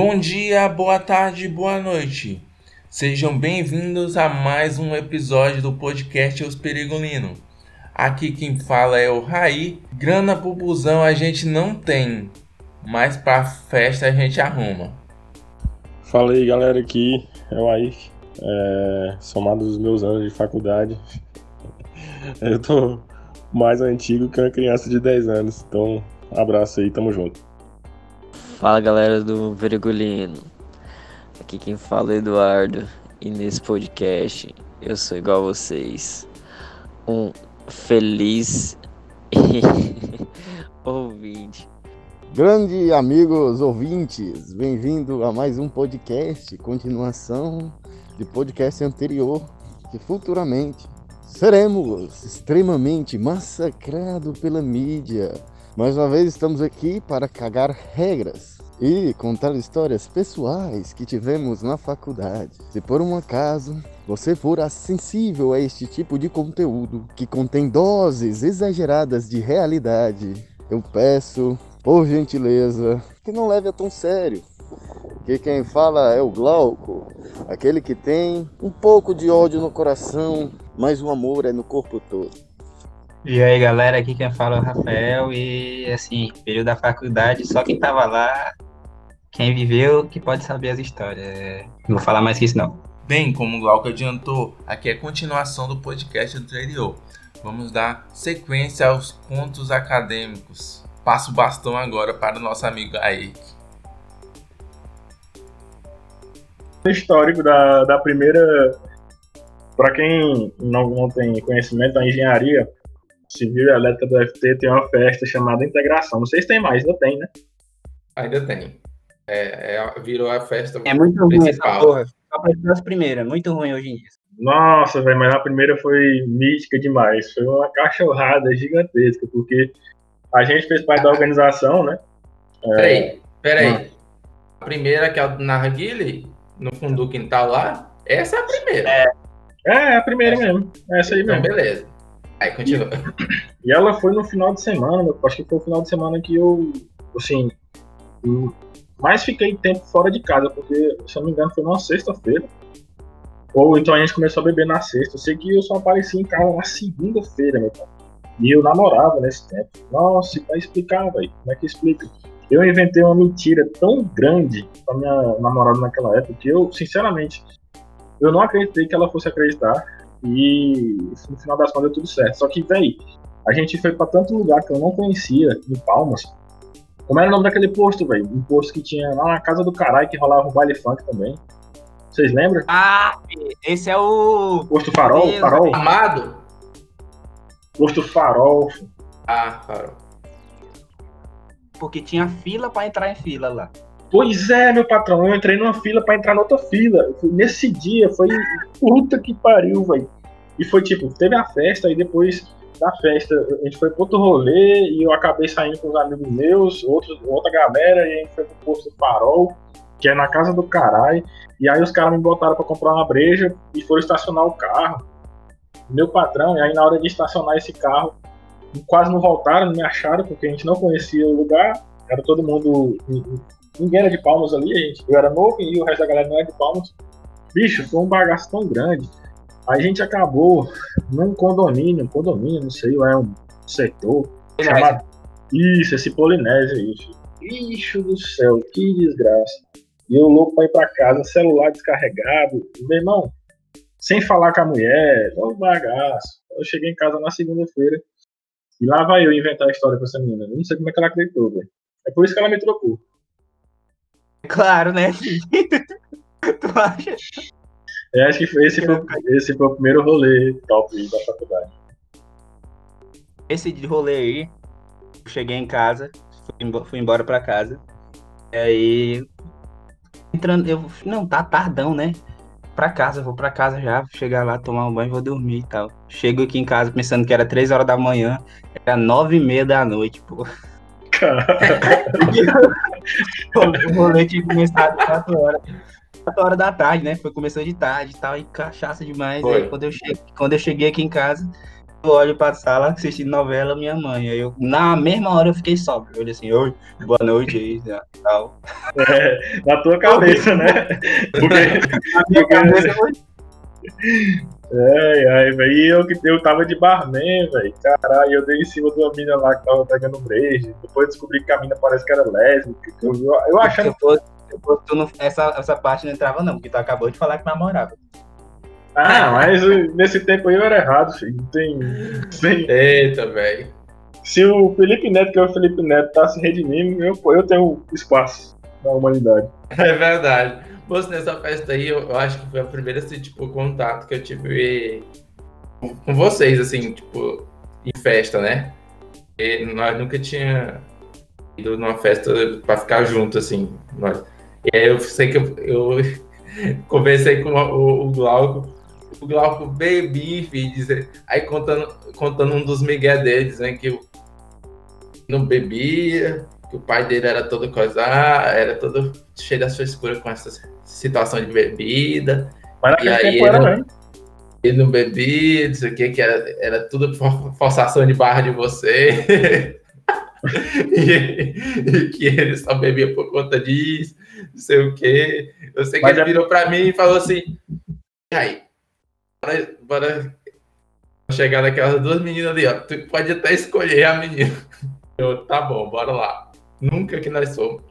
Bom dia, boa tarde, boa noite. Sejam bem-vindos a mais um episódio do podcast Os Perigolino. Aqui quem fala é o Raí. Grana pro busão a gente não tem, mas pra festa a gente arruma. Fala aí galera, aqui é o Aik. É, somado os meus anos de faculdade, eu tô mais antigo que uma criança de 10 anos. Então, abraço aí, tamo junto. Fala galera do Vergolino. Aqui quem fala é Eduardo. E nesse podcast eu sou igual a vocês. Um feliz ouvinte. Grande amigos ouvintes, bem-vindo a mais um podcast, continuação de podcast anterior, que futuramente seremos extremamente massacrados pela mídia mais uma vez estamos aqui para cagar regras e contar histórias pessoais que tivemos na faculdade. Se por um acaso você for sensível a este tipo de conteúdo que contém doses exageradas de realidade, eu peço, por gentileza, que não leve a tão sério. Que quem fala é o Glauco, aquele que tem um pouco de ódio no coração, mas o amor é no corpo todo. E aí, galera, aqui quem fala é o Rafael e, assim, período da faculdade, só quem tava lá, quem viveu, que pode saber as histórias. É, não vou falar mais que isso, não. Bem, como o Glauco adiantou, aqui é a continuação do podcast anterior. Vamos dar sequência aos contos acadêmicos. Passo o bastão agora para o nosso amigo Aik. Histórico da, da primeira. Para quem não, não tem conhecimento da engenharia, Civil Elétrica do FT tem uma festa chamada Integração. Não sei se tem mais, ainda tem, né? Ainda tem. É, é virou a festa É muito ruim essa porra. Só as primeiras, muito ruim hoje em dia. Nossa, velho, mas a primeira foi mística demais. Foi uma cachorrada gigantesca, porque a gente fez parte da organização, né? É... Peraí, peraí. A primeira, que é o Narguile, no fundo do quintal lá, essa é a primeira. É, é a primeira essa. mesmo. Essa aí então, mesmo. beleza. Aí, continua. E ela foi no final de semana, acho que foi o final de semana que eu, assim, mais fiquei tempo fora de casa, porque, se eu não me engano, foi numa sexta-feira. Ou então a gente começou a beber na sexta. Eu sei que eu só apareci em casa na segunda-feira, meu pai. E eu namorava nesse tempo. Nossa, vai explicar, velho. Como é que explica? Eu inventei uma mentira tão grande pra minha namorada naquela época que eu, sinceramente, eu não acreditei que ela fosse acreditar. E no final das contas deu tudo certo. Só que, velho, a gente foi para tanto lugar que eu não conhecia, em Palmas. Como era o nome daquele posto, velho? Um posto que tinha lá na casa do caralho que rolava um baile funk também. Vocês lembram? Ah, esse é o. Posto Farol? Deus, farol? Amado? Posto Farol. Ah, Farol. Porque tinha fila para entrar em fila lá. Pois é, meu patrão, eu entrei numa fila para entrar noutra fila. Nesse dia foi puta que pariu, velho. E foi tipo, teve a festa e depois da festa a gente foi pro outro rolê e eu acabei saindo com os amigos meus, outros, outra galera, e a gente foi pro posto Farol, que é na casa do caralho. E aí os caras me botaram para comprar uma breja e foram estacionar o carro. Meu patrão, e aí na hora de estacionar esse carro, quase não voltaram, não me acharam, porque a gente não conhecia o lugar. Era todo mundo ninguém era de Palmas ali, gente, eu era novo e o resto da galera não era de Palmas. Bicho, foi um bagaço tão grande. A gente acabou num condomínio, um condomínio, não sei, é um setor chamado. Isso, esse Polinésia aí, Bicho do céu, que desgraça. E eu louco pra ir pra casa, celular descarregado. Meu irmão, sem falar com a mulher, um bagaço. Eu cheguei em casa na segunda-feira e lá vai eu inventar a história com essa menina. Eu não sei como é que ela acreditou, velho. É por isso que ela me trocou. Claro, né? tu acha? Eu acho que foi, esse, foi, esse foi o primeiro rolê top da faculdade. Esse de rolê aí, eu cheguei em casa, fui, fui embora pra casa. E aí. Entrando, eu. Não, tá tardão, né? Pra casa, vou pra casa já, vou chegar lá, tomar um banho, vou dormir e tal. Chego aqui em casa pensando que era 3 horas da manhã, era 9 e meia da noite, pô. o rolê tinha começado 4 horas. 4 horas da tarde, né? Foi começando de tarde e tal, e cachaça demais. Aí, quando, eu cheguei, quando eu cheguei aqui em casa, Eu olho pra sala assistindo novela minha mãe. Aí eu, na mesma hora eu fiquei sóbrio. Eu olhei assim, oi, boa noite aí, né, tal. É, na tua cabeça, né? Porque, Na minha cabeça foi ai, ai, velho. E eu, que- eu tava de barman, velho. Caralho, eu dei em cima de uma mina lá que tava pegando breja. Depois descobri que a mina parece que era lésbica. Eu, eu, eu achando. Se eu fosse, tu não, essa, essa parte não entrava, não, porque tu acabou de falar que namorava. Ah, mas uh, nesse tempo aí eu era errado, filho. Tem. tem- Eita, velho. Se o Felipe Neto, que é o Felipe Neto, tá se redimindo, eu, eu tenho espaço na humanidade. É verdade. Moço, nessa festa aí, eu, eu acho que foi a primeira, assim, tipo, contato que eu tive com- com vocês, assim, tipo, em festa, né? E nós nunca tinha ido numa festa pra ficar junto, assim. Nós. E aí eu sei que eu, eu conversei com o, o Glauco. O Glauco bebi, filho, dizer, aí contando, contando um dos migué dele, dizendo que não bebia, que o pai dele era todo coisa, era todo cheio das frescuras com essa situação de bebida. Mas E aí, ele- mesmo. Ele não bebia, não sei o que, que era, era tudo for- forçação de barra de você. e, e que ele só bebia por conta disso, não sei o que. Eu sei que Mas ele é- virou pra mim e falou assim: e aí, bora, bora chegar naquelas duas meninas ali, ó. Tu pode até escolher a menina. Eu, tá bom, bora lá. Nunca que nós somos.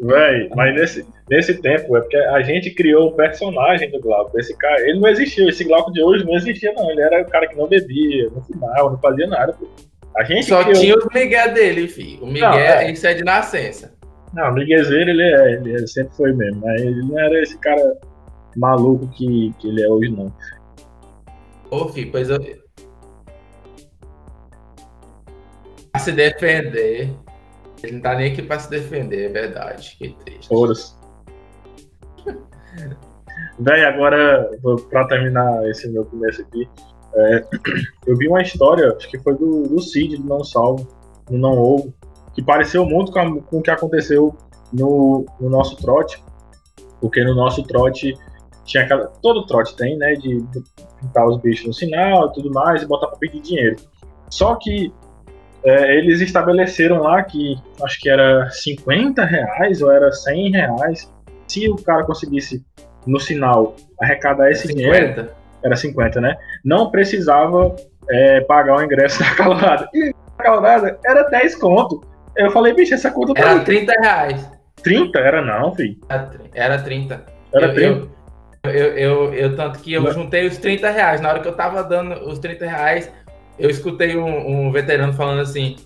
Véi, mas nesse, nesse tempo é porque a gente criou o personagem do Glauco. Esse cara, ele não existiu, esse Glauco de hoje não existia, não. Ele era o cara que não bebia, não fumava, não fazia nada. Pô. A gente Só criou... tinha os Miguel dele, filho. O Miguel, Não, é. isso é de nascença. Não, Miguezeiro ele é, ele é- sempre foi mesmo, mas ele não era esse cara maluco que, que ele é hoje, não. Ô, filho, pois eu. Pra se defender. Ele não tá nem aqui pra se defender, é verdade. Que triste. Todas. Véi, agora, pra terminar esse meu começo aqui, é, eu vi uma história, acho que foi do, do Cid, do Não Salvo, do Não Ovo, que pareceu muito com, a- com o que aconteceu no, no nosso trote, porque no nosso trote tinha aquela. Todo trote tem, né? De, de pintar os bichos no sinal e tudo mais, e botar pra pedir dinheiro. Só que é, eles estabeleceram lá que acho que era 50 reais ou era 100 reais. Se o cara conseguisse no sinal arrecadar esse dinheiro, 50. era 50, né? Não precisava é, pagar o ingresso da calorada. E a calorada era 10 conto. Eu falei, bicho, essa conta tá Era 30 reais. 30? Era não, filho. Era tri- Era 30. Era eu, 30. Eu, eu, eu, eu- tanto que eu Não. juntei os 30 reais. Na hora que eu tava dando os 30 reais, eu escutei um, um veterano falando assim: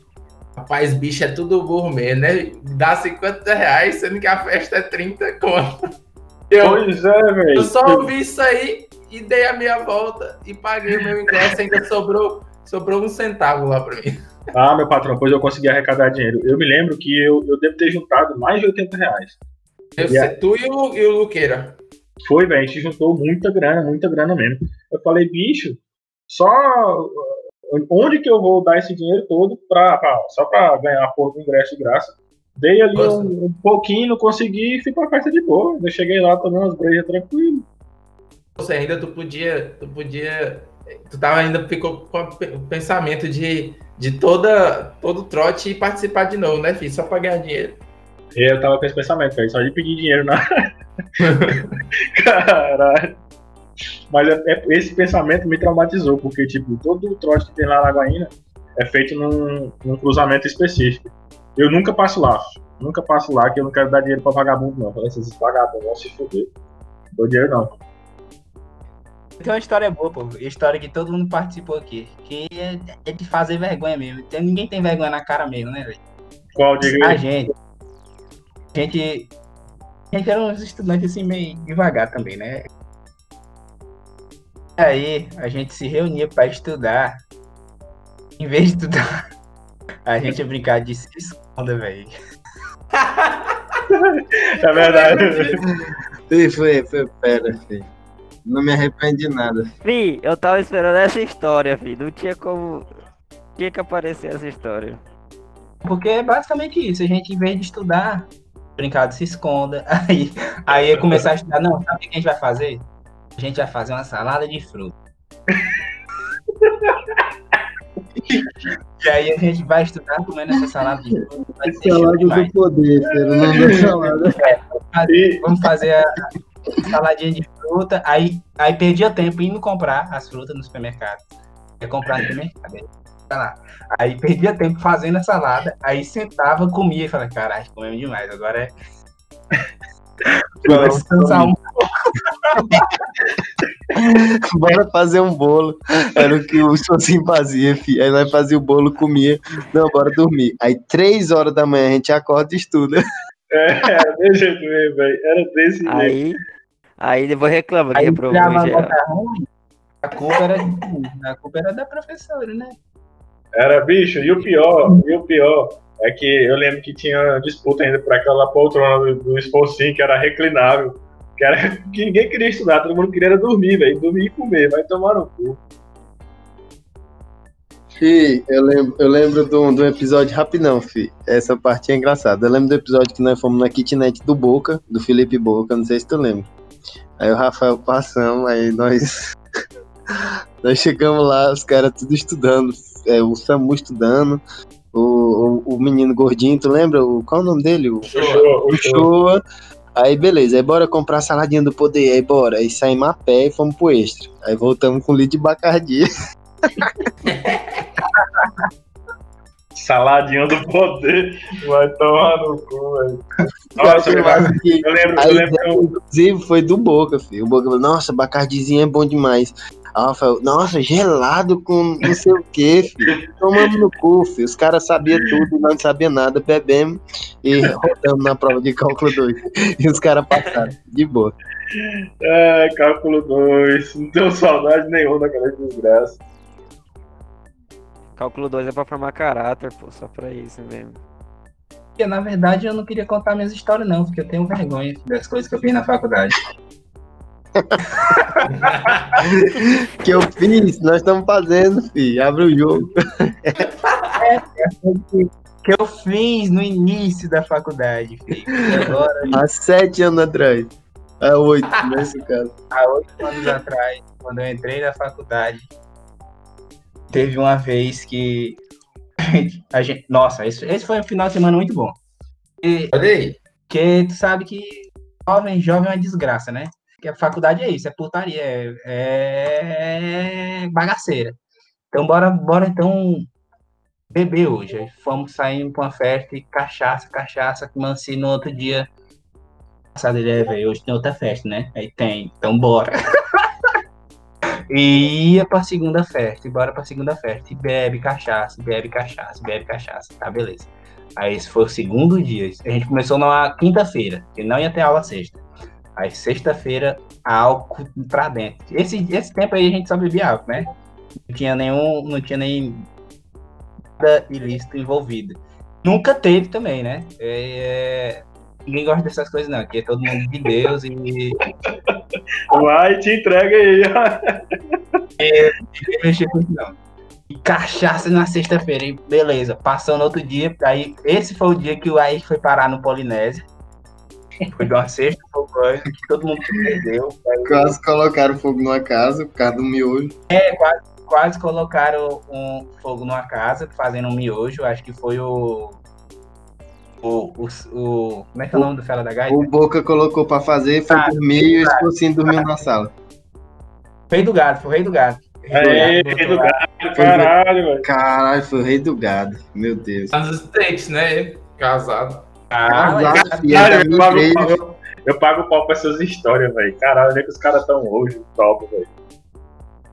Rapaz, bicho, é tudo burro mesmo, né? Dá 50 reais, sendo que a festa é 30 conto. Eu, Pois é, velho. eu só ouvi isso aí e dei a minha volta e paguei o meu ingresso. Ainda sobrou, sobrou um centavo lá pra mim. Ah, meu patrão, pois eu consegui arrecadar dinheiro. Eu me lembro que eu, eu devo ter juntado mais de 80 reais. Eu, Yeah. Tu e o, e o Luqueira. Foi, velho, a gente juntou muita grana, muita grana mesmo. Eu falei, bicho, só onde que eu vou dar esse dinheiro todo pra, pra- só pra ganhar a porra do ingresso de graça? Dei ali um, um pouquinho, não consegui e fui pra festa de boa. Eu cheguei lá tomando umas brejas tranquilo. Você ainda tu podia, tu podia, tu tava ainda ficou com o pensamento de, de toda todo trote e participar de novo, né, filho? Só pra ganhar dinheiro. Eu tava com esse pensamento, velho, só de pedir dinheiro na. Caralho. Mas é- é- esse pensamento me traumatizou, porque, tipo, todo o trote que tem lá na Lagoinha é feito num, num cruzamento específico. Eu nunca passo lá, nunca passo lá, que eu não quero dar dinheiro pra vagabundo, não. Falei, Esses vagabundos vão se fuder. Não dou dinheiro, não. Tem uma história boa, pô. História que todo mundo participou aqui. Que é, é de fazer vergonha mesmo. Tem- ninguém tem vergonha na cara mesmo, né, velho? Qual diga A aí? gente. A gente. A gente era uns estudantes assim meio devagar também, né? Aí a gente se reunia pra estudar. Em vez de estudar, a gente ia brincar de se esconda, velho. É verdade. Foi, foi, foi, pera, filho. Não me arrependo de nada. Fi, eu tava esperando essa história, fi. Não tinha como. Tinha que aparecer essa história. Porque é basicamente isso. A gente, em vez de estudar, brincar de se esconda. Aí, aí ia começar a estudar. Não, sabe o que a gente vai fazer? A gente vai fazer uma salada de fruta. E aí a gente vai estudar comendo essa salada de fruta. Vai ser show Salada do poder, filho. O nome da salada. E, Vamos fazer a saladinha de fruta. Aí, aí perdia tempo indo comprar as frutas no supermercado. Ia comprar no supermercado. aí, tá lá. Aí perdia tempo fazendo a salada. Aí sentava, comia e falava, caralho, comemos demais. Agora é. Agora é descansar um Bora fazer um bolo. Era o que o Sozinho fazia, filho. Aí nós fazia o bolo, comia. Não, bora dormir. Aí, três horas da manhã, a gente acorda e estuda. É, desse jeito mesmo, velho. Era desse jeito. Aí, aí depois reclama que reprovou em geral. ruim. A culpa era a culpa era da professora, né? Era bicho, e o pior, e o pior é que eu lembro que tinha disputa ainda por aquela poltrona do, do esforcinho que era reclinável. Que, era, que ninguém queria estudar, todo mundo queria era dormir, velho. Dormir e comer, vai tomar no cu. Fi, eu lembro, eu lembro de um, de um episódio rapidão, fi. Essa parte é engraçada. Eu lembro do episódio que nós fomos na kitnet do Boca, do Felipe Boca, não sei se tu lembra. Aí o Rafael passamos, aí nós. nós chegamos lá, os caras tudo estudando. É, o Samu estudando, o, o, o menino gordinho, tu lembra? O, qual é o nome dele? O, o Showa. Aí beleza, aí bora comprar a saladinha do poder, aí bora. Aí saímos a pé e fomos pro extra. Aí voltamos com litro de bacardi. Saladinha do poder, vai tomar no cu, velho. Nossa, eu que eu lembro, a eu lembro eu, inclusive, foi do Boca, filho. O Boca falou, nossa, bacardizinho é bom demais. Aí nossa, gelado com não sei o que, filho. Tomamos no cu, filho. Os caras sabiam tudo, nós não sabia nada, bebemos e rodamos na prova de cálculo 2. E os caras passaram, de boa. é, cálculo 2, não tenho saudade nenhuma daquela desgraça. Cálculo 2 é pra formar caráter, pô, só pra isso mesmo. Porque, na verdade, eu não queria contar minhas histórias, não, porque eu tenho vergonha das coisas que eu fiz na faculdade. que eu fiz, nós estamos fazendo, filho. Abre o jogo. Que eu fiz no início da faculdade, filho. E agora, Há sete anos atrás. Há oito, nesse caso. há oito anos atrás, quando eu entrei na faculdade, teve uma vez que a gente. Nossa, esse, esse foi um final de semana muito bom. E, Olha aí. porque tu sabe que jovem, jovem é uma desgraça, né? Porque a faculdade é isso, é putaria, é, é bagaceira. Então bora, bora então beber hoje. Aí fomos saindo pra uma festa e cachaça, cachaça, mansi no outro dia. Passado ele é, velho, hoje tem outra festa, né? Aí tem, então bora. E ia pra segunda festa, e bora pra segunda festa. E bebe cachaça, bebe cachaça, bebe cachaça. Tá, beleza. Aí esse foi o segundo dia. A gente começou na quinta-feira, que não ia ter aula sexta. Aí sexta-feira, álcool pra dentro. Esse, esse tempo aí a gente só bebia álcool, né? Não tinha nenhum, não tinha nem nada ilícito envolvido. Nunca teve também, né? É, ninguém gosta dessas coisas não, aqui é todo mundo de Deus e Vai, te entrega aí. ninguém mexer com isso não. E cachaça na sexta-feira, e beleza. Passou no outro dia, aí esse foi o dia que o Aik foi parar no Polinésia. Foi de uma sexta, foi um que todo mundo se perdeu. Aí Quase colocaram fogo numa casa por causa do miolo. quase colocaram um fogo numa casa, fazendo um miojo. Acho que foi o. O. o, o- como é que é o nome do fela da gaita? O Boca colocou pra fazer, foi Ah, dormir e o esposinho dormiu na sala. Rei do gado, foi o rei do gado. Rei rei do gado, caralho, velho. Caralho, foi o rei do gado. Meu Deus. Tá nos States, né? Casado. Casado, mas- filho, Caralho, eu pago, eu, pago pau pra essas histórias, velho. Caralho, onde é que os caras tão hoje? Top, velho.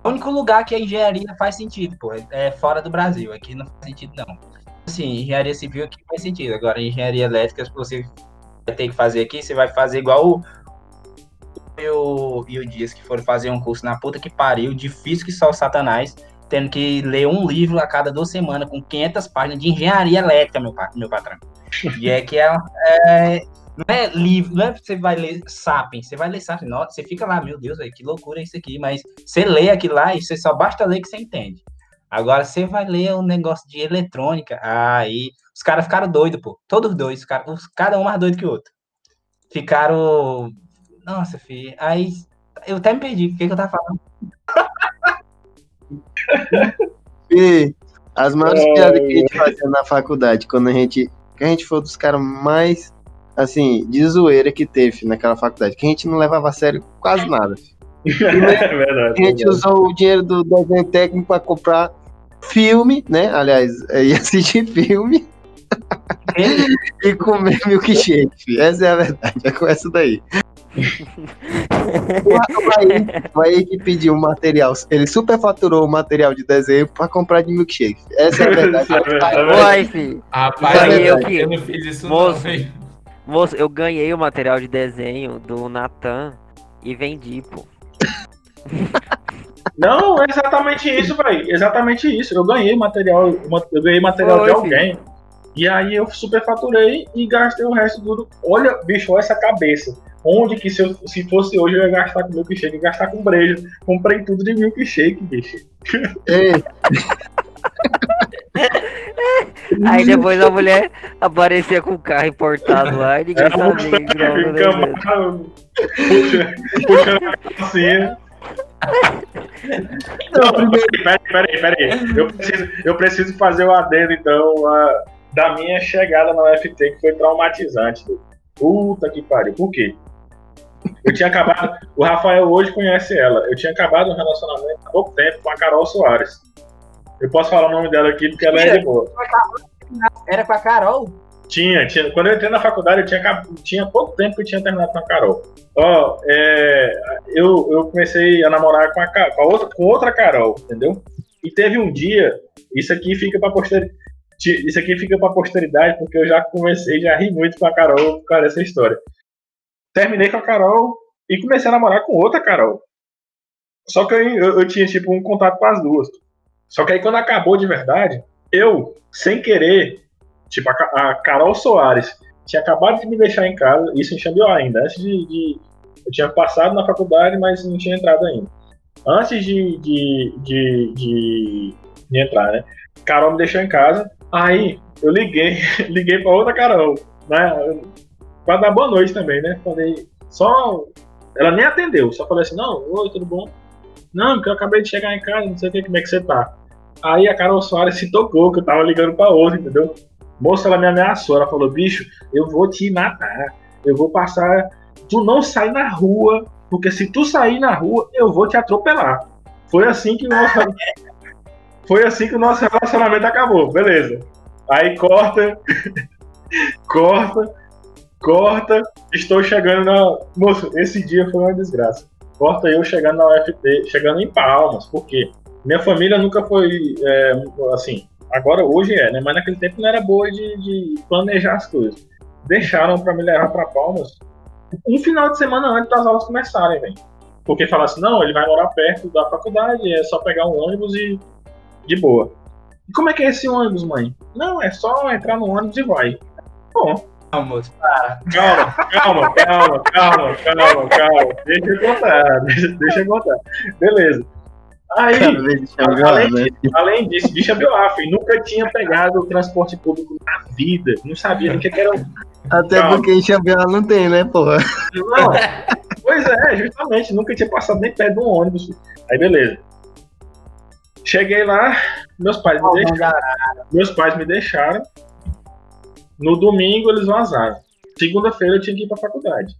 O único lugar que a engenharia faz sentido, pô, é fora do Brasil. Aqui não faz sentido, não. Assim, engenharia civil aqui faz sentido. Agora, engenharia elétrica, se você vai ter que fazer aqui, você vai fazer igual o. E o, e o Dias que foram fazer um curso na puta que pariu, difícil que só o Satanás, tendo que ler um livro a cada duas semanas com 500 páginas de engenharia elétrica, meu, meu patrão. E é que é, é- não é livro, não é você vai ler Sapiens, você vai ler Sapiens, você fica lá, meu Deus, véio, que loucura isso aqui, mas você lê aquilo lá e você só basta ler que você entende. Agora você vai ler um negócio de eletrônica, aí os caras ficaram doidos, pô, todos dois, os cara- os- cada um mais doido que o outro. Ficaram, nossa, filho, aí eu até me perdi, o que, que eu tava falando? E As maiores piadas que a gente fazia na faculdade, quando a gente. Que a gente foi dos caras mais, assim, de zoeira que teve naquela faculdade, que a gente não levava a sério quase nada. é verdade. A gente usou o dinheiro do desenho técnico pra comprar filme, né? Aliás, é, ia assistir filme e comer milkshake. Essa é a verdade, é com essa daí. O Bahia, o Bahia que pediu o material, ele superfaturou o material de desenho pra comprar de milkshake. Essa é a verdade. É verdade. Uai, filho. Rapaz, Ganhei eu, o quê? eu não fiz isso Moço. não? Moço, eu ganhei o material de desenho do Natan e vendi, pô. Não, é exatamente isso, velho. Exatamente isso. Eu ganhei material, eu ganhei material Foi, de alguém. E aí eu superfaturei e gastei o resto tudo. Olha, bicho, olha essa cabeça. Onde que se, eu, se fosse hoje eu ia gastar com milkshake, ia gastar com brejo. Comprei tudo de milkshake, bicho. Ei, Aí depois a mulher aparecia com o carro importado lá e ninguém sabia desenho. Camaro, puxa, puxando a calcinha. Não, peraí, peraí, peraí. Eu preciso, eu preciso fazer o adendo, então, a- da minha chegada na UFT, que foi traumatizante. Puta que pariu. Por quê? Eu tinha acabado. O Rafael hoje conhece ela. Eu tinha acabado um relacionamento há pouco tempo com a Carol Soares. Eu posso falar o nome dela aqui porque ela é de boa. Era com a Carol? Tinha, tinha. Quando eu entrei na faculdade, eu tinha, tinha pouco tempo que eu tinha terminado com a Carol. Ó, é, eu, eu comecei a namorar com, a, com, a outra, com outra Carol, entendeu? E teve um dia, isso aqui fica pra posteridade. Isso aqui fica pra posteridade, porque eu já comecei, já ri muito com a Carol por causa dessa história. Terminei com a Carol e comecei a namorar com outra Carol. Só que eu, eu, eu tinha, tipo, um contato com as duas. Só que aí quando acabou de verdade, eu, sem querer, Tipo, a, a Carol Soares tinha acabado de me deixar em casa, isso em Xambioá ainda, antes de, de- Eu tinha passado na faculdade, mas não tinha entrado ainda. Antes de, de, de, de, de entrar, né? Carol me deixou em casa, aí eu liguei, liguei pra outra Carol, né? Pra dar boa noite também, né? Falei, só. Ela nem atendeu, só falei assim: não, oi, tudo bom? Não, porque eu acabei de chegar em casa, não sei o como é que você tá. Aí a Carol Soares se tocou, que eu tava ligando pra outra, entendeu? Moça, ela me ameaçou. Ela falou: bicho, eu vou te matar. Eu vou passar. Tu não sai na rua, porque se tu sair na rua, eu vou te atropelar. Foi assim que o nosso. Foi assim que o nosso relacionamento acabou. Beleza. Aí corta. corta. Corta. Estou chegando na. Moço, esse dia foi uma desgraça. Corta eu chegando na UFT, chegando em Palmas. Por quê? Minha família nunca foi é, assim. Agora hoje é, né? Mas naquele tempo não era boa de, de planejar as coisas. Deixaram pra me levar pra Palmas um final de semana antes das aulas começarem, velho. Porque falaram assim, não, ele vai morar perto da faculdade, é só pegar um ônibus e de boa. E como é que é esse ônibus, mãe? Não, é só entrar no ônibus e vai. Bom, calma, calma, calma, calma, calma, calma. Deixa eu contar, deixa, deixa eu contar. Beleza. Aí, além, né? disso, além disso, de Xambioá, filho, nunca tinha pegado o transporte público na vida. Não sabia nem o que era um Até Calma. porque em Xambioá não tem, né, porra? Não, pois é, justamente, nunca tinha passado nem perto de um ônibus. Aí beleza. Cheguei lá, meus pais me deixaram. Meus pais me deixaram. No domingo eles vazaram. Segunda-feira eu tinha que ir pra faculdade.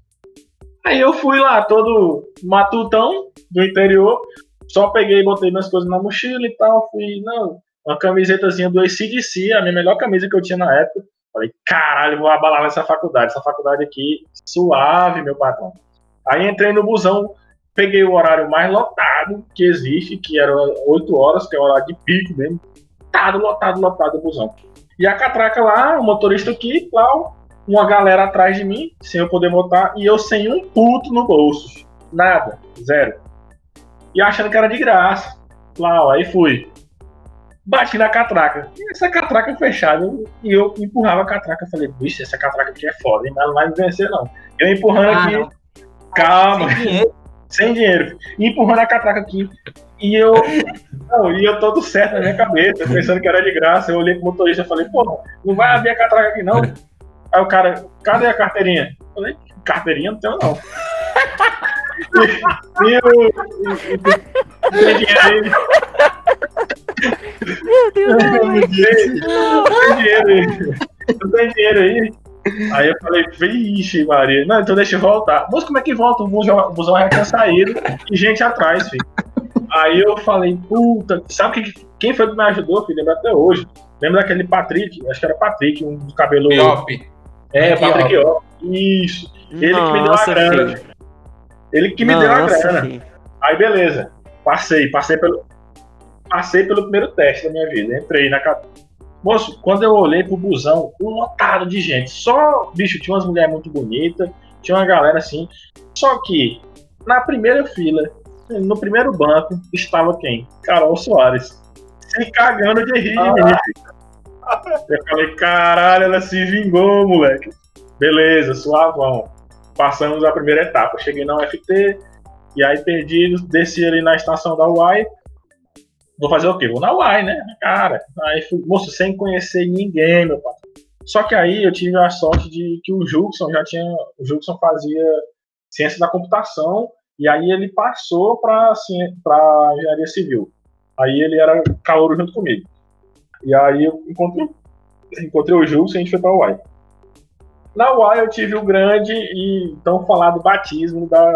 Aí eu fui lá, todo matutão do interior. Só peguei botei minhas coisas na mochila e tal. Fui, não, uma camisetazinha do ACDC, a minha melhor camisa que eu tinha na época. Falei, caralho, vou abalar nessa faculdade. Essa faculdade aqui, suave, meu patrão. Aí entrei no busão, peguei o horário mais lotado que existe, que era 8 horas, que é o horário de pico mesmo. Lotado, lotado, lotado o busão. E a catraca lá, o motorista aqui, lá, uma galera atrás de mim, sem eu poder botar, e eu sem um puto no bolso. Nada, zero. E achando que era de graça. Lá, ó, aí fui. Bati na catraca. E essa catraca fechada, e eu empurrava a catraca. Falei, bicho, essa catraca aqui é foda, hein? Mas não vai me vencer, não. Eu empurrando Ah, aqui. não. Calma, Sem dinheiro. sem dinheiro. E empurrando a catraca aqui. E eu. Não, e eu todo certo na minha cabeça, pensando que era de graça. Eu olhei pro motorista e falei, pô, não vai abrir a catraca aqui não. Aí o cara, cadê a carteirinha? Eu falei, carteirinha não tenho não. Eu. Tem dinheiro aí? Meu Deus, Não não, tem não tem dinheiro aí. Aí. Eu falei, vixe, Maria. Não, então deixa eu voltar. Moço, como é que volta? O busão, o busão já tinha saído e gente atrás, filho. Aí eu falei, puta, sabe que, quem foi que me ajudou, filho? Lembra até hoje. Lembra daquele Patrick? Acho que era Patrick, um do cabelo. Piop. É, Patrick Patrick Ó. Isso. Ele que me deu a Nossa, grana. filho. Ele que me deu a Nossa, grana. filho. Aí beleza. Passei, passei pelo. Passei pelo primeiro teste da minha vida. Entrei na Moço, quando eu olhei pro busão, lotado de gente. Só, bicho, tinha umas mulheres muito bonitas, tinha uma galera assim. Só que, na primeira fila, no primeiro banco, estava quem? Carol Soares. Se cagando de rir mim. Eu falei, caralho, ela se vingou, moleque. Beleza, suavão. Passamos a primeira etapa. Cheguei na UFT, e aí perdi, desci ali na estação da UAI. Vou fazer o quê? Vou na UAI, né? Cara, aí fui, moço, sem conhecer ninguém, meu pai. Só que aí eu tive a sorte de que o Juxon já tinha. O Juxon fazia ciência da computação, e aí ele passou para engenharia civil. Aí ele era calouro junto comigo. E aí eu encontrei, encontrei o Juxon e a gente foi pra UAI. Na UAI eu tive o grande e tão falado batismo da,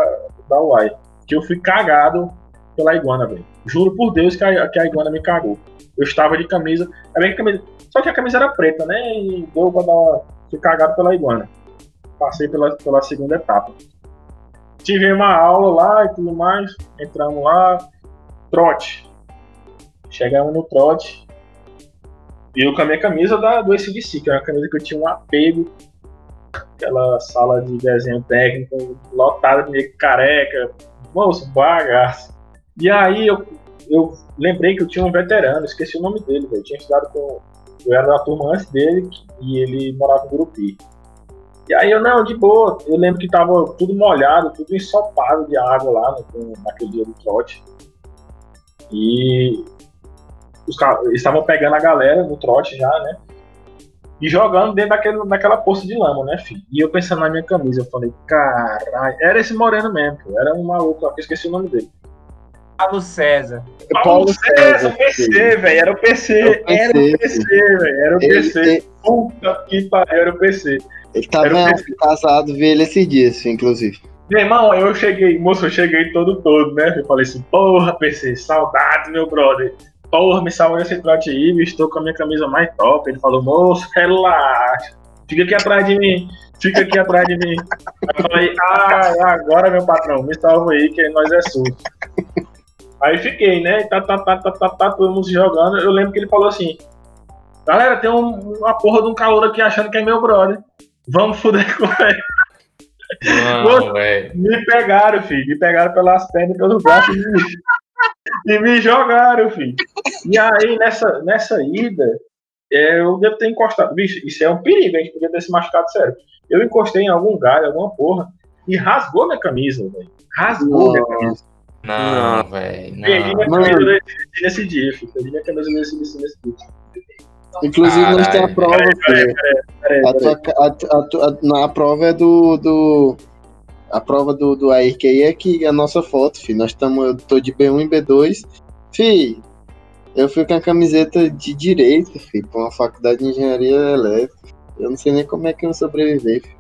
da UAI. Que eu fui cagado pela iguana, velho. Juro por Deus que a, que a iguana me cagou. Eu estava de camisa. É camisa. Só que a camisa era preta, né? E deu pra dar. Fui cagado pela iguana. Passei pela, pela segunda etapa. Tive uma aula lá e tudo mais. Entramos lá. Trote. Chegamos no trote. E eu com a minha camisa da, do ACDC, que era uma camisa que eu tinha um apego aquela sala de desenho técnico lotada de meio careca, moço, bagaço. E aí eu, eu lembrei que eu tinha um veterano, esqueci o nome dele, velho. Tinha estudado com. Eu era da turma antes dele e ele morava em Gurupi. E aí eu, não, de boa. Eu lembro que tava tudo molhado, tudo ensopado de água lá no, naquele dia do trote. E os caras estavam pegando a galera no trote já, né? E jogando dentro daquele, daquela poça de lama, né, filho? E eu pensando na minha camisa, eu falei, caralho, era esse moreno mesmo, pô. era um maluco, eu esqueci o nome dele. Paulo César. Paulo César, o PC, velho, era o PC, era o PC, velho, era o PC. ele, Puta que pariu, era o PC. ele tava o casado, vi ele esses dias, inclusive. Meu irmão, eu cheguei, moço, eu cheguei todo todo, né? Eu falei assim, porra, PC, saudade, meu brother. Porra, me salva nesse trote aí, estou com a minha camisa mais top. Ele falou, moço, relaxa, fica aqui atrás de mim, fica aqui atrás de mim. Aí eu falei, ah, agora, meu patrão, me salva aí, que nós é sul. Aí fiquei, né? Tá, tá, tá, tá, tá, tá, todo mundo se jogando. Eu lembro que ele falou assim: Galera, tem um, uma porra de um calor aqui achando que é meu brother. Vamos fuder com ele. Não, velho. Me pegaram, filho. Me pegaram pelas pernas e pelos braços e me, jogaram, filho. E aí, nessa, nessa ida, é, eu devo ter encostado. Bicho, isso é um perigo, a gente podia ter se machucado sério. Eu encostei em algum galho, alguma porra, e rasgou minha camisa, velho. Rasgou minha camisa. Não, velho. Perdi minha Mano. camisa nesse, nesse dia, filho. Perdi minha camisa nesse, nesse, nesse dia. Inclusive, nós temos a Caralho. prova, filho. Peraí, A peraí. a, a, a, na a prova é do. do a prova do, do aí é que a nossa foto, filho. Nós estamos. Eu tô de B1 e B2. Filho, eu fui com a camiseta de direito, filho, pra uma faculdade de engenharia elétrica. Eu não sei nem como é que eu sobrevivi, filho.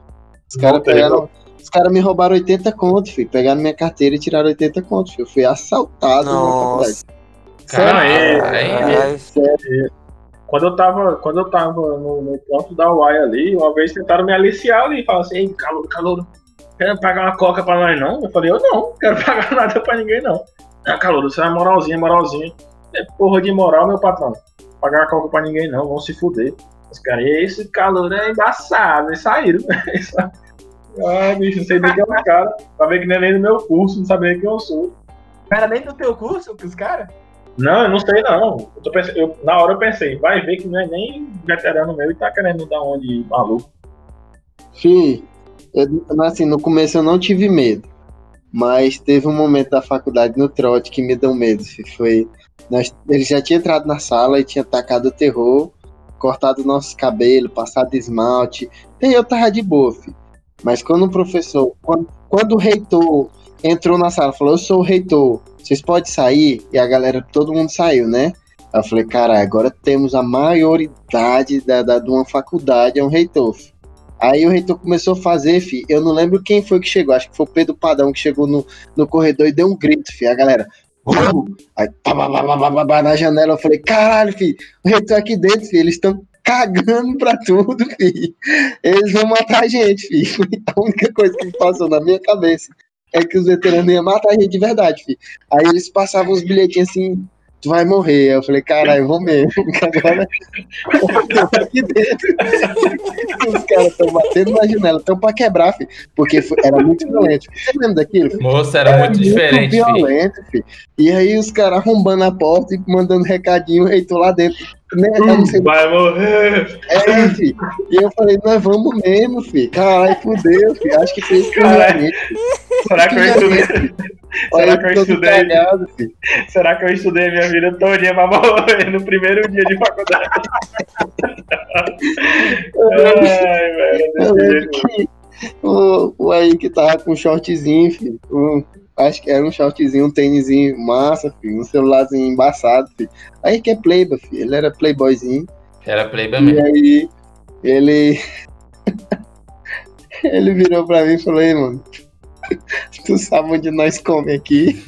Os caras pegaram. Os caras me roubaram 80 conto, filho. Pegaram minha carteira e tiraram 80 conto, filho. Eu fui assaltado na faculdade. Nossa. Caralho. Caralho. Ai, Quando eu tava, quando eu tava no, no ponto da UAI ali, uma vez tentaram me aliciar ali, falaram assim, calor, calor, quer pagar uma coca pra nós não? Eu falei, eu não, não quero pagar nada pra ninguém não. Ah, calor, você é moralzinha, moralzinha. É porra de moral, meu patrão. Pagar uma coca pra ninguém não, vão se fuder. Os caras, esse calor é embaçado, eles saíram. ah, bicho, não sei nem quem é o cara. Pra ver que nem é nem do meu curso, não sabia nem quem eu sou. Cara, nem do teu curso, que os caras? Não, eu não sei não. Eu tô pensando- eu- na hora eu pensei, vai ver que não é nem veterano meu e tá querendo me dar uma de maluco. Fih, eu, assim, no começo eu não tive medo. Mas teve um momento da faculdade no trote que me deu medo. Foi. Nós, ele já tinha entrado na sala e tinha tacado o terror, cortado nossos cabelos, passado esmalte. E eu tava de boa, fi. Mas quando o professor. Quando, quando o reitor entrou na sala, falou: Eu sou o reitor, vocês podem sair? E a galera, todo mundo saiu, né? Eu falei, cara, agora temos a maioridade da, da, de uma faculdade, é um reitor. fi. Aí o reitor começou a fazer, fi. Eu não lembro quem foi que chegou, acho que foi o Pedro Padão que chegou no, no corredor e deu um grito, fi. A galera. Aí, pá, pá, pá, na janela, eu falei, caralho, fi, o reitor aqui dentro, fi, eles estão cagando pra tudo, fi. Eles vão matar a gente, fi. Foi a única coisa que passou na minha cabeça é que os veteranos iam matar a gente de verdade, fi. Aí eles passavam os bilhetinhos assim, tu vai morrer. Aí eu falei, caralho, eu vou mesmo. Agora eu tô aqui dentro. Os caras estão batendo na janela, estão pra quebrar, fi. Porque foi- era muito violento. Você lembra daquilo? fi? Moço, era muito diferente, filho. violento, fi. E aí os caras arrombando a porta e mandando recadinho, o reitor lá dentro. Né? Eu não sei Vai morrer! é, fi. E eu falei, nós vamos mesmo, fi. Caralho, fudeu, fi. Acho que foi isso. Será que eu estudei? Olha, Será que eu estudei? Será que eu estudei minha vida todinha pra morrer no primeiro dia de faculdade? Ai, velho, Eu lembro que o, o aí que tava com um shortzinho, fi. Um, acho que era um shortzinho, um tênisinho massa, fi. Um celularzinho embaçado, fi. Aí que é playboy, fi. Ele era playboyzinho. Era playboy E mesmo. aí, ele. ele virou pra mim e falou: Ei, mano, tu sabe onde nós come aqui?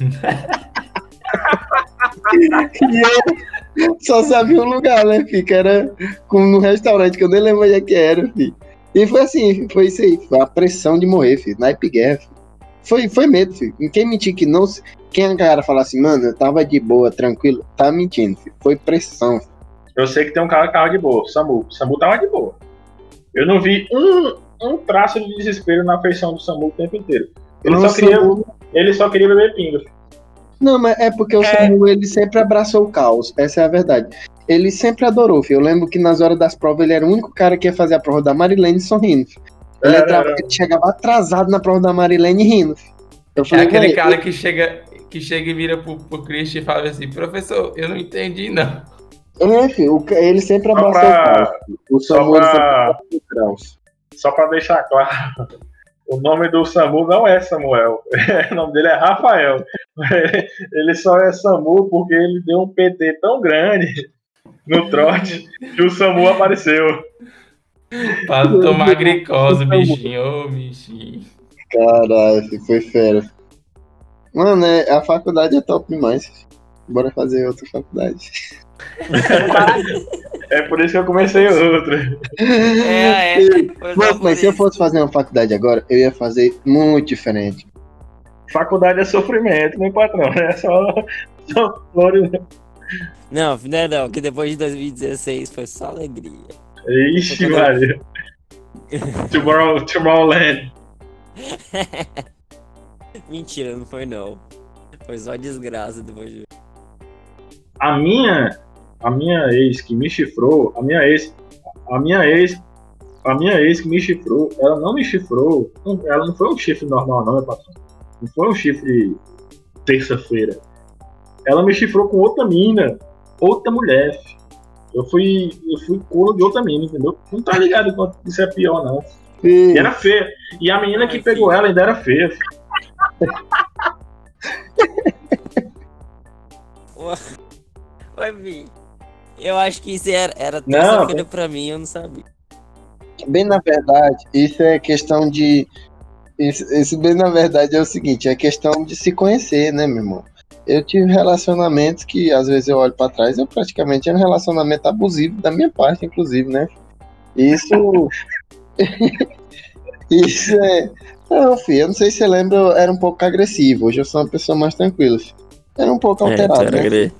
e eu só sabia um lugar, né, fi? Que era como num restaurante que eu nem lembro onde é que era, fi. E foi assim, foi isso aí, foi a pressão de morrer, fi. Naipe guerra, fi. Foi, foi medo, fi. E Quem mentir que não. Quem a cara falar assim, mano, eu tava de boa, tranquilo, tá mentindo, fi. Foi pressão. Eu sei que tem um cara que tava de boa, Samu. Samu tava de boa. Eu não vi um, um traço de desespero na feição do Samu o tempo inteiro. Ele, só Nossa, queria, eu- ele só queria beber pinga. Não, mas é porque o Samu, ele sempre abraçou o caos, essa é a verdade. Ele sempre adorou, filho. Eu lembro que nas horas das provas ele era o único cara que ia fazer a prova da Marilene sorrindo. filho. Ele, era. ele chegava atrasado na prova da Marilene rindo. Eu É falei, aquele "Véi, cara que chega, que chega e vira pro, pro Christian e fala assim, professor, eu não entendi, não. É, filho, ele sempre abraçou pra- o. O Samu, só pra deixar claro, o nome do Samu não é Samuel. o nome dele é Rafael. Ele só é Samu porque ele deu um PT tão grande no trote que o Samu apareceu. Pra tomar glicose, bichinho, ô bichinho. Caralho, foi fera. Mano, é- a faculdade é top demais. Bora fazer outra faculdade. É por isso que eu comecei outra. É, é. Não, por mas se eu fosse fazer uma faculdade agora, eu ia fazer muito diferente. Faculdade é sofrimento, meu patrão. É só, só flores. Não, não é não, que depois de 2016 foi só alegria. Ixi, Maria. Tomorrow, Tomorrowland. Mentira, não foi não. Foi só desgraça depois de. A minha, a minha ex que me chifrou, a minha ex, a minha ex, a minha ex que me chifrou, ela não me chifrou, ela não foi um chifre normal não, meu patrão. Não foi um chifre terça-feira. Ela me chifrou com outra mina, outra mulher. Eu fui, eu fui corno de outra mina, entendeu? Não tá ligado quanto isso é pior não. E era feia. E a menina que pegou ela ainda era feia. Oi, Vi. Eu acho que isso era, era terça-feira pra mim, eu não sabia. Bem na verdade, isso é questão de. Isso, isso bem na verdade é o seguinte, é questão de se conhecer, né, meu irmão? Eu tive relacionamentos que às vezes eu olho pra trás, eu praticamente era um relacionamento abusivo da minha parte, inclusive, né? Isso. isso é. Não, filho, eu não sei se você lembra, eu era um pouco agressivo. Hoje eu sou uma pessoa mais tranquila. Era um pouco alterado, né?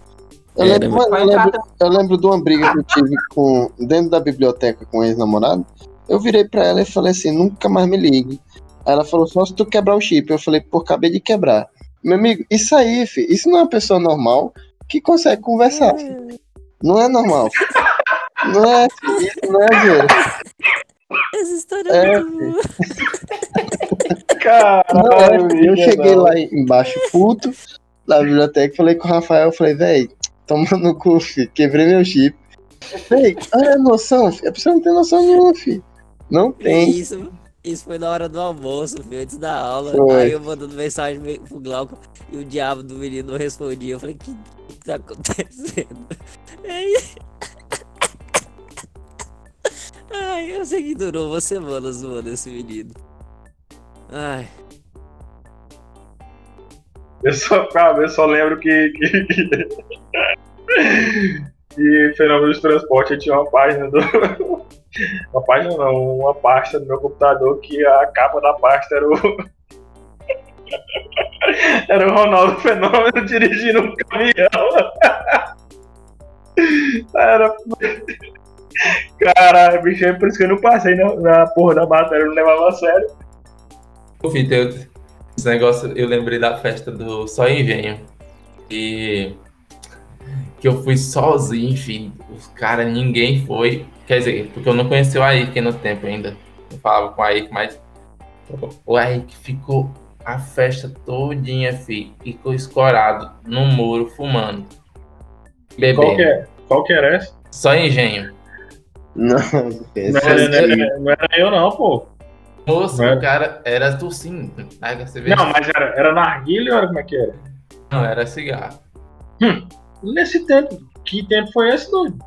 Eu lembro, mano, eu, lembro, eu lembro de uma briga que eu tive com, dentro da biblioteca com um ex-namorado. Eu virei pra ela e falei assim: nunca mais me ligue. Ela falou: só se tu quebrar o chip. Eu falei: pô, acabei de quebrar. Meu amigo, isso aí, fi, isso não é uma pessoa normal que consegue conversar. Não é normal. Não é, isso não é zoeira. Essa história É, é muito boa. Não, é, Caralho, fi. eu cheguei lá embaixo puto da biblioteca, falei com o Rafael, falei, véi, toma no cu, fi, quebrei meu chip. Véi, olha a noção, fi. a pessoa não tem noção nenhuma, fi. Não tem. Isso, isso foi na hora do almoço, filho, antes da aula. Foi. Aí eu mandando mensagem pro Glauco e o diabo do menino não respondia. Eu falei, o que, que tá acontecendo? Ai, eu sei que durou uma semana zoando esse menino. Ai, Eu só, cara, eu só lembro que. que, que Fenômeno de Transporte tinha uma página do. Uma página não, uma pasta do meu computador que a capa da pasta era o. Era o Ronaldo Fenômeno dirigindo um caminhão. Era. Caralho, bicho, é por isso que eu não passei na, na porra da matéria, eu não levava a sério. Vitor, eu- esse negócio, eu lembrei da festa do Só Engenho. E que eu fui sozinho, enfim. Os caras, ninguém foi. Quer dizer, porque eu não conheci o Aik no tempo ainda. Eu falava com o Aik, mas o Aik ficou a festa todinha, fi. Ficou escorado no muro, fumando. Bebendo. Qual que, é, qual que era essa? Só engenho. Não, Não era, não aí. era- não era eu, não, pô. Moço, Não o cara era tu sim. Aí você vê- Não, mas era, era narguilha ou era como é que era? Não, era cigarro. Nesse tempo. Que tempo foi esse, doido?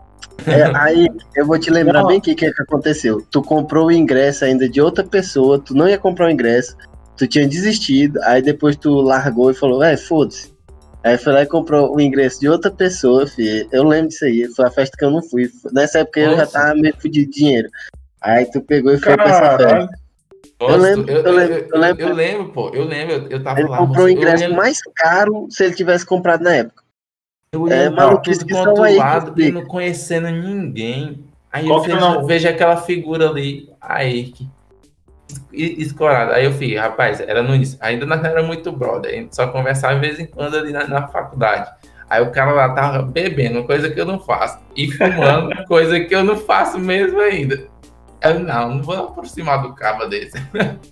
É, aí eu vou te lembrar Não. bem o que, que é que aconteceu. Tu comprou o ingresso ainda de outra pessoa, tu não ia comprar o ingresso, tu tinha desistido, aí depois tu largou e falou, é, foda-se. Aí foi lá e comprou o ingresso de outra pessoa, filho. Eu lembro disso aí, foi a festa que eu não fui. Nessa época eu já Nossa. tava meio fudido de dinheiro. Aí tu pegou e foi pra essa festa. Nossa, lembro, eu, eu lembro, eu lembro. eu lembro, pô. Eu lembro, eu, eu tava Ele lá. comprou o eu ingresso mais caro se ele tivesse comprado na época. Eu É, lembro maluquice tudo aí e não conhecendo ninguém. Aí Qual eu é vejo, nome? vejo aquela figura ali, aí que es- escorada. Aí eu fiquei, rapaz, era no início. Ainda não era muito brother, a gente só conversava de vez em quando ali na, na faculdade. Aí o cara lá tava bebendo, coisa que eu não faço, e fumando, coisa que eu não faço mesmo ainda. Eu, não, não vou aproximar do cabo desse.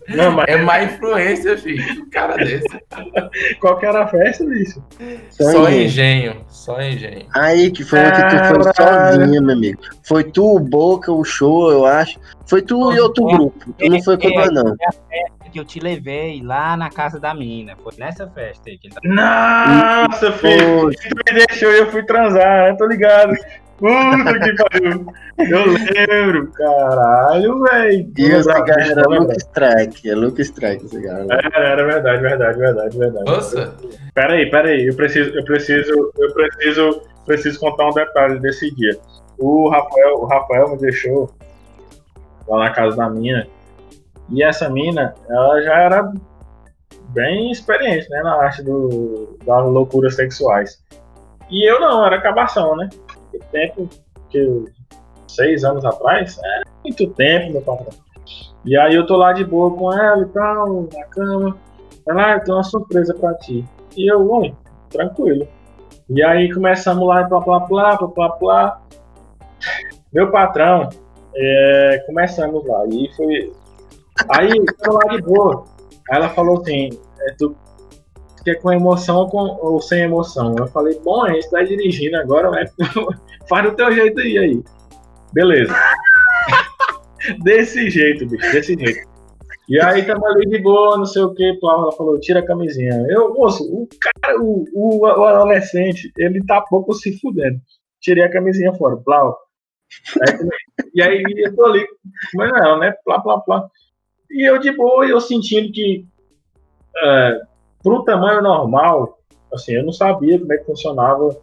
Não, mas É má influência, filho, um cara desse. qual que era a festa, bicho? Só engenho. engenho, só engenho. Aí que foi uma que tu foi Caralho. sozinha, meu amigo. Foi tu, o Boca, o Show, eu acho. Foi tu e outro grupo. Tu não foi com nós, não. que eu te levei lá na casa da mina. Foi nessa festa aí que ele tá. Nossa, filho. Tu me deixou e eu fui transar, né? Tô ligado. Puta que pariu. Eu lembro, caralho, velho. E o cigarro era Luke Strike. É Luke Strike cigarro. né? Era, era verdade, verdade, verdade, verdade. Nossa, Pera aí, pera aí. Eu preciso, eu preciso, eu preciso, preciso contar um detalhe desse dia. O Rafael, o Rafael me deixou lá na casa da mina. E essa mina, ela já era bem experiente, né, na arte do, das loucuras sexuais. E eu não, era cabação, né? Tempo que seis anos atrás, é muito tempo, meu patrão. E aí eu tô lá de boa com ela e tal, na cama. Ela, ah, eu tenho uma surpresa pra ti. E eu, bom, tranquilo. E aí começamos lá, plá, plá, plá, plá, plá, plá. Meu patrão, é, começamos lá. E foi. Aí, eu lá de boa. Aí ela falou assim: é, tu quer com emoção ou, com- ou sem emoção? Eu falei: bom, a gente tá dirigindo agora, vai, faz do teu jeito aí. aí. Beleza. desse jeito, bicho, desse jeito. E aí tamo ali de boa, não sei o que, ela falou, tira a camisinha. Eu, moço, o cara, o, o, adolescente, ele tá pouco se fudendo. Tirei a camisinha fora, plau. E aí eu tô ali, mas não, né? Plá, plá, plá. E eu de boa, eu sentindo que é, pro tamanho normal, assim, eu não sabia como é que funcionava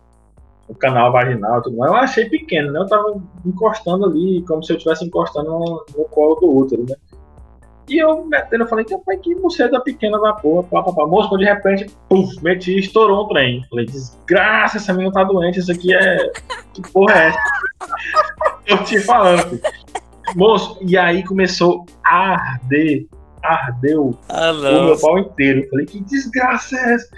o canal vaginal e tudo mais. Eu achei pequeno, né? Eu tava encostando ali, como se eu estivesse encostando no, no colo do útero, né? E eu metendo, eu falei, rapaz, que buceta pequena da porra, pá, pá, pá. Moço, quando de repente, puf, meti, estourou um trem. Falei, desgraça, essa menina tá doente, isso aqui é. Que porra é essa? eu te falando, filho. Moço, e aí começou a arder, ardeu Ah, o meu pau inteiro. Eu falei, que desgraça é essa?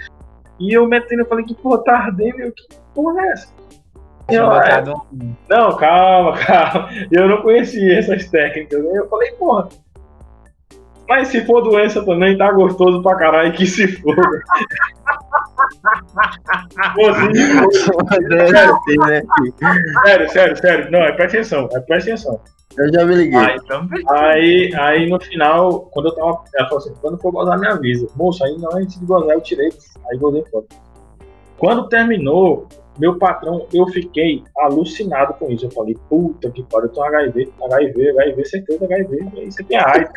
E eu metendo, eu falei, que porra, tá ardendo, eu, que porra é essa? Eu, Tinha é, não, calma, calma. Eu não conhecia essas técnicas. né? Eu falei, porra. Mas se for doença também, tá gostoso pra caralho que se for. Pô. Deve ter, né? sério, sério, sério. Não, é presta atenção, é presta atenção. Eu já me liguei. Ai, então, Aí, aí no final, quando eu tava. Ela falou assim: quando for gozar, me avisa. Moço, aí não, antes de gozar, eu tirei. Aí gozei fora. Quando terminou, Meu patrão, eu fiquei alucinado com isso. Eu falei, puta que pariu, eu tô HIV, HIV, HIV, certeza HIV, isso aqui é AIDS.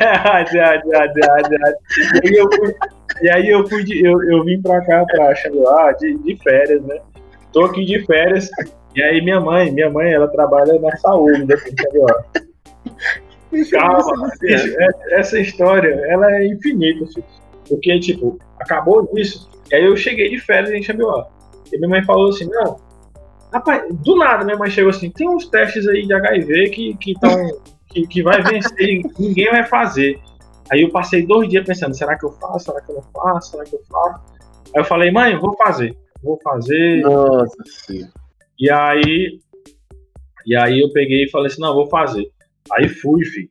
é AIDS, é AIDS, é AIDS, é AIDS, é AIDS. E aí eu fui, e aí eu, fui de, eu, eu vim pra cá, pra Xanguá, de, de férias, né? Tô aqui de férias, e aí minha mãe, minha mãe, ela trabalha na saúde daqui de Xanguá. Calma, bicho, essa história, ela é infinita, filho. Porque, tipo, acabou isso, e aí eu cheguei de férias em Xambioá. E minha mãe falou assim, não, rapaz, do nada minha mãe chegou assim, tem uns testes aí de HIV que, que, tão, que, que vai vencer e ninguém vai fazer. Aí eu passei dois dias pensando, será que eu faço, será que eu não faço, será que eu faço? Aí eu falei, mãe, vou fazer, vou fazer. Nossa, sim. E aí, e aí eu peguei e falei assim, não, vou fazer. Aí fui, filho.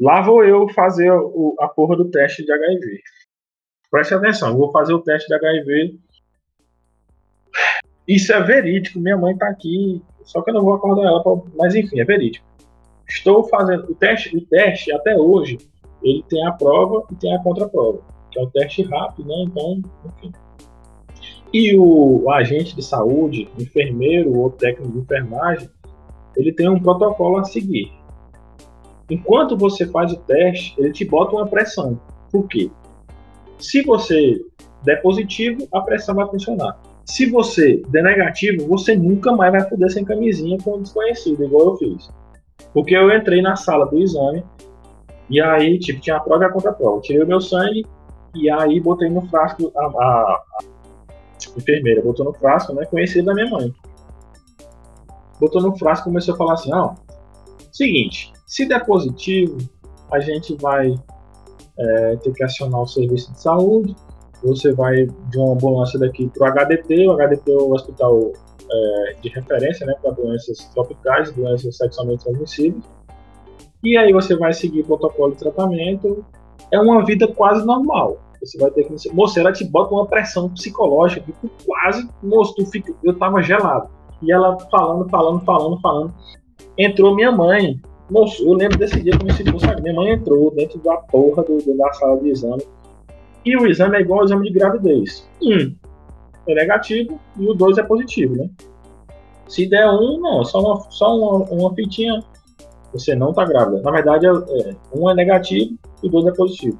Lá vou eu fazer o, a porra do teste de HIV. Preste atenção, vou fazer o teste de HIV. Isso é verídico, minha mãe tá aqui, só que eu não vou acordar ela, pra... mas enfim, é verídico. Estou fazendo o teste, o teste até hoje, ele tem a prova e tem a contraprova, que é o teste rápido, né? Então, enfim. E o, o agente de saúde, enfermeiro ou técnico de enfermagem, ele tem um protocolo a seguir. Enquanto você faz o teste, ele te bota uma pressão. Por quê? Se você der positivo, a pressão vai funcionar. Se você der negativo, você nunca mais vai poder sem camisinha com um desconhecido, igual eu fiz. Porque eu entrei na sala do exame e aí, tipo, tinha a prova e a contra-prova. Tirei o meu sangue e aí botei no frasco, a, a, a enfermeira botou no frasco, né, conhecido da minha mãe. Botou no frasco e começou a falar assim, ó, seguinte, se der positivo, a gente vai é, ter que acionar o serviço de saúde. Você vai de uma ambulância daqui para o HDT. O HDT é o hospital é, de referência né, para doenças tropicais, doenças sexualmente transmissíveis. E aí você vai seguir o protocolo de tratamento. É uma vida quase normal. Você vai ter que. Moça, ela te bota uma pressão psicológica que tu quase. Moço, tu fica. Eu tava gelado. E ela falando, falando, falando, falando. Entrou minha mãe Moço, eu lembro desse dia me senti, sabe? Minha mãe entrou dentro da porra do, da sala de exame. E o exame é igual ao exame de gravidez. Um é negativo e o dois é positivo, né? Se der um, não, só uma, só uma, uma fitinha, você não tá grávida. Na verdade, é, é, um é negativo e dois é positivo.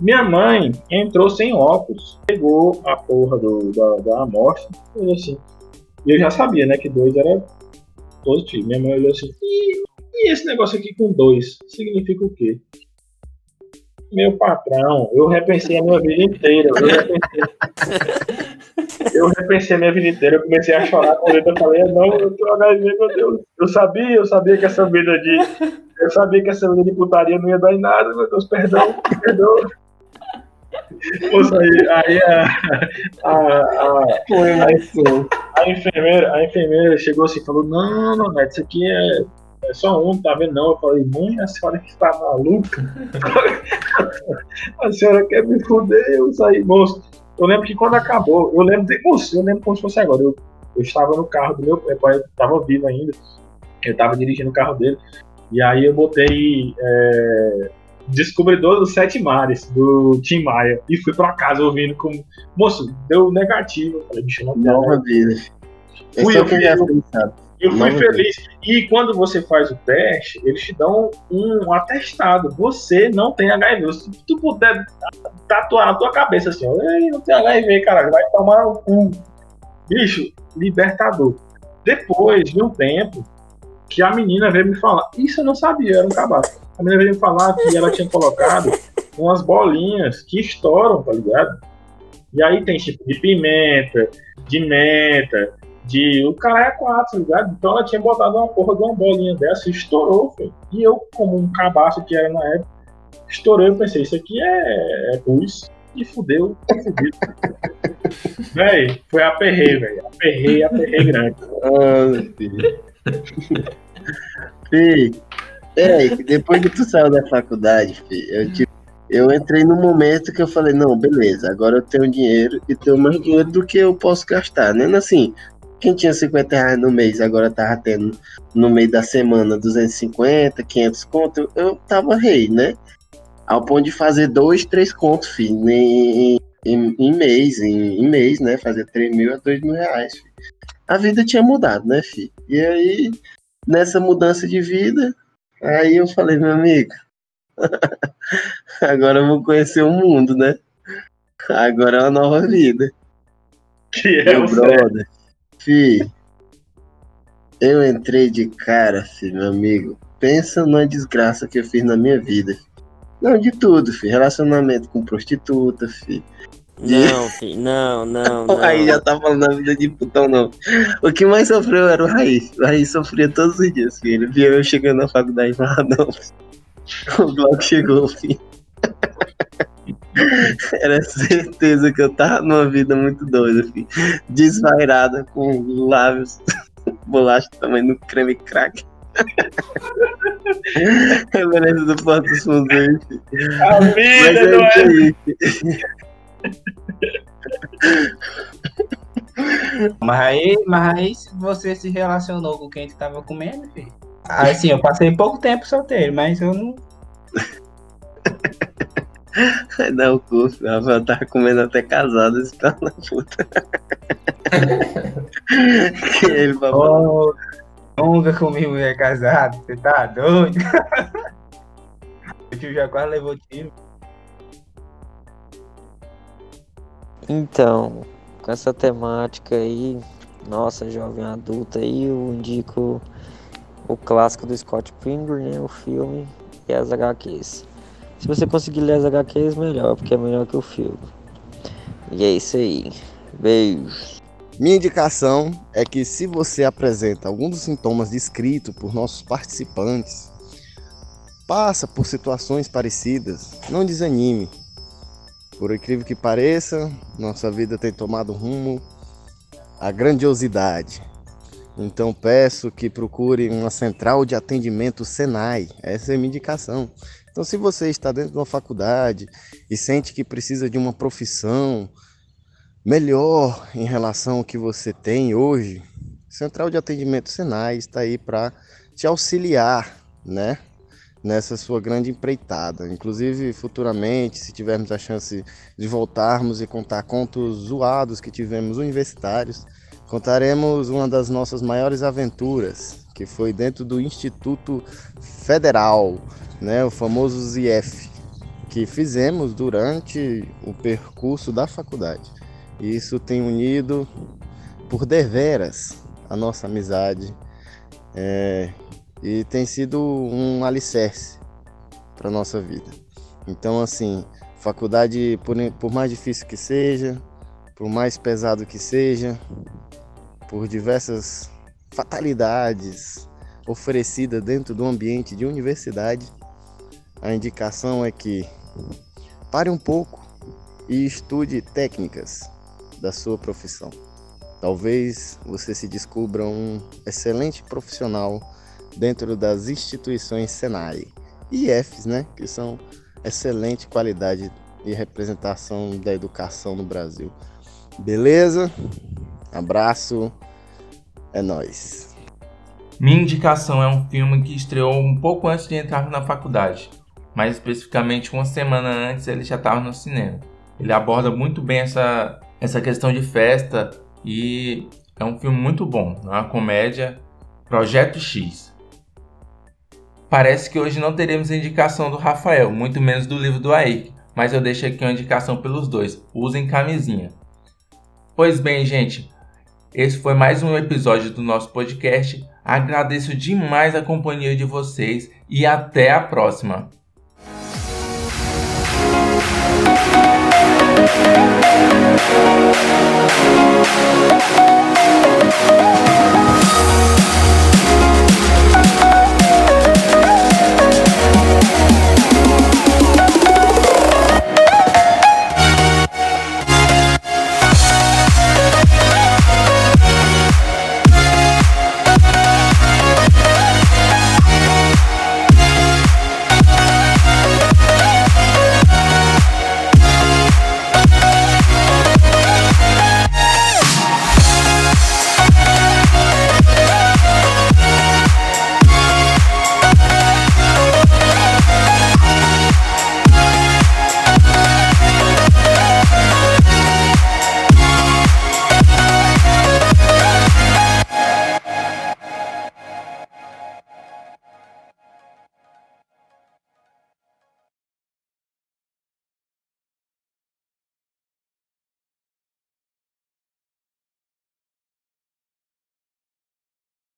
Minha mãe entrou sem óculos, pegou a porra do, da, da amostra, e assim. E eu já sabia, né, que dois era positivo. Minha mãe olhou assim, e esse negócio aqui com dois significa o quê? Meu patrão, eu repensei a minha vida inteira. Eu repensei, eu repensei a minha vida inteira. Eu comecei a chorar quando eu falei: não, eu tô HIV, meu Deus. Eu sabia, eu sabia que essa vida de. Eu sabia que essa vida de putaria não ia dar em nada, meu Deus, perdão, perdão. Poxa, aí, aí a, a, a, a, a, enfermeira, a enfermeira chegou assim e falou: Não, não, Neto, isso aqui é é só um, tá vendo? Não, eu falei, mãe, a senhora que está maluca? a senhora quer me foder, eu saí, moço. Eu lembro que quando acabou, eu lembro, de, moço, eu lembro como se fosse agora. Eu, eu estava no carro do meu pai, estava vivo ainda, eu estava dirigindo o carro dele, e aí eu botei é, Descobridor dos Sete Mares, do Tim Maia, e fui para casa ouvindo como, moço, deu negativo. Eu falei, bicho, não Nova vida. Fui eu, eu, eu fui feliz. E quando você faz o teste, eles te dão um atestado. Você não tem HIV. Se tu puder tatuar na tua cabeça assim, ó, não tem HIV, cara, vai tomar o cu. Bicho, libertador. Depois de um tempo, que a menina veio me falar, isso eu não sabia, era um cabaço. A menina veio me falar que ela tinha colocado umas bolinhas que estouram, tá ligado? E aí tem tipo de pimenta, de menta, de o cara é 4, tá ligado? Então ela tinha botado uma porra de uma bolinha dessa e estourou, filho. E eu, como um cabaço que era na época, estourei, eu pensei, isso aqui é, é pus. E fudeu, fudido. véi, foi aperrei, velho. Aperrei, aperrei grande. Ah, filho. filho, peraí, depois que tu saiu da faculdade, filho, eu tipo, eu entrei no momento que eu falei, não, beleza, agora eu tenho dinheiro e tenho mais dinheiro do que eu posso gastar, né? Assim, quem tinha 50 reais no mês agora tava tendo no meio da semana 250, 500 conto, eu tava rei, né? Ao ponto de fazer dois, três contos, filho, em, em, em mês, em, em, mês, né? Fazia 3 mil a 2 mil reais. Filho. A vida tinha mudado, né, filho? E aí, nessa mudança de vida, aí eu falei, meu amigo, agora eu vou conhecer o mundo, né? Agora é uma nova vida. Que é meu brother. Fi, eu entrei de cara, filho, meu amigo. Pensa numa desgraça que eu fiz na minha vida. Não, de tudo, filho. Relacionamento com prostituta, filho. Não, filho, não, não, não. Aí já tá falando da vida de putão, não. O que mais sofreu era o Raiz. O Raiz sofria todos os dias, filho. Ele via eu chegando na faculdade e falava, não. O bloco chegou, filho. Era certeza que eu tava numa vida muito doida, filho. Desvairada, com lábios, bolacha também no creme crack. Referência do Porto dos Fundos. A vida Mas é não isso é. Mas aí, mas aí você se relacionou com quem tu tava comendo, filho. Assim, eu passei pouco tempo solteiro, mas eu não. Vai dar o cu, filho. A Rafael tava comendo até casado, esse cara na puta. que ele falou. Oh, nunca comi mulher casada, você tá doido? O tio já quase levou tiro. Então, com essa temática aí, nossa, jovem adulta aí, eu indico o clássico do Scott Pilgrim, né, o filme e as HQs. Se você conseguir ler as HQs, melhor, porque é melhor que o filme. E é isso aí. Beijos. Minha indicação é que se você apresenta algum dos sintomas descritos por nossos participantes, passa por situações parecidas, não desanime. Por incrível que pareça, nossa vida tem tomado rumo à grandiosidade. Então peço que procure uma central de atendimento Senai. Essa é a minha indicação. Então, se você está dentro de uma faculdade e sente que precisa de uma profissão melhor em relação ao que você tem hoje, Central de Atendimento Senai está aí para te auxiliar, né? Nessa sua grande empreitada. Inclusive, futuramente, se tivermos a chance de voltarmos e contar contos zoados que tivemos universitários, contaremos uma das nossas maiores aventuras, que foi dentro do Instituto Federal, né, o famoso ZIEF, que fizemos durante o percurso da faculdade. E isso tem unido por deveras a nossa amizade é, e tem sido um alicerce para nossa vida. Então, assim, faculdade, por, por mais difícil que seja, por mais pesado que seja, por diversas fatalidades oferecidas dentro do ambiente de universidade, a indicação é que pare um pouco e estude técnicas da sua profissão. Talvez você se descubra um excelente profissional dentro das instituições Senai e IFs, né, que são excelente qualidade e representação da educação no Brasil. Beleza? Abraço. É nós. Minha indicação é um filme que estreou um pouco antes de entrar na faculdade, mais especificamente uma semana antes ele já estava no cinema. Ele aborda muito bem essa, essa questão de festa e é um filme muito bom, é uma comédia, Projeto X. Parece que hoje não teremos a indicação do Rafael, muito menos do livro do Aik, mas eu deixo aqui uma indicação pelos dois, usem camisinha. Pois bem, gente, esse foi mais um episódio do nosso podcast. Agradeço demais a companhia de vocês e até a próxima.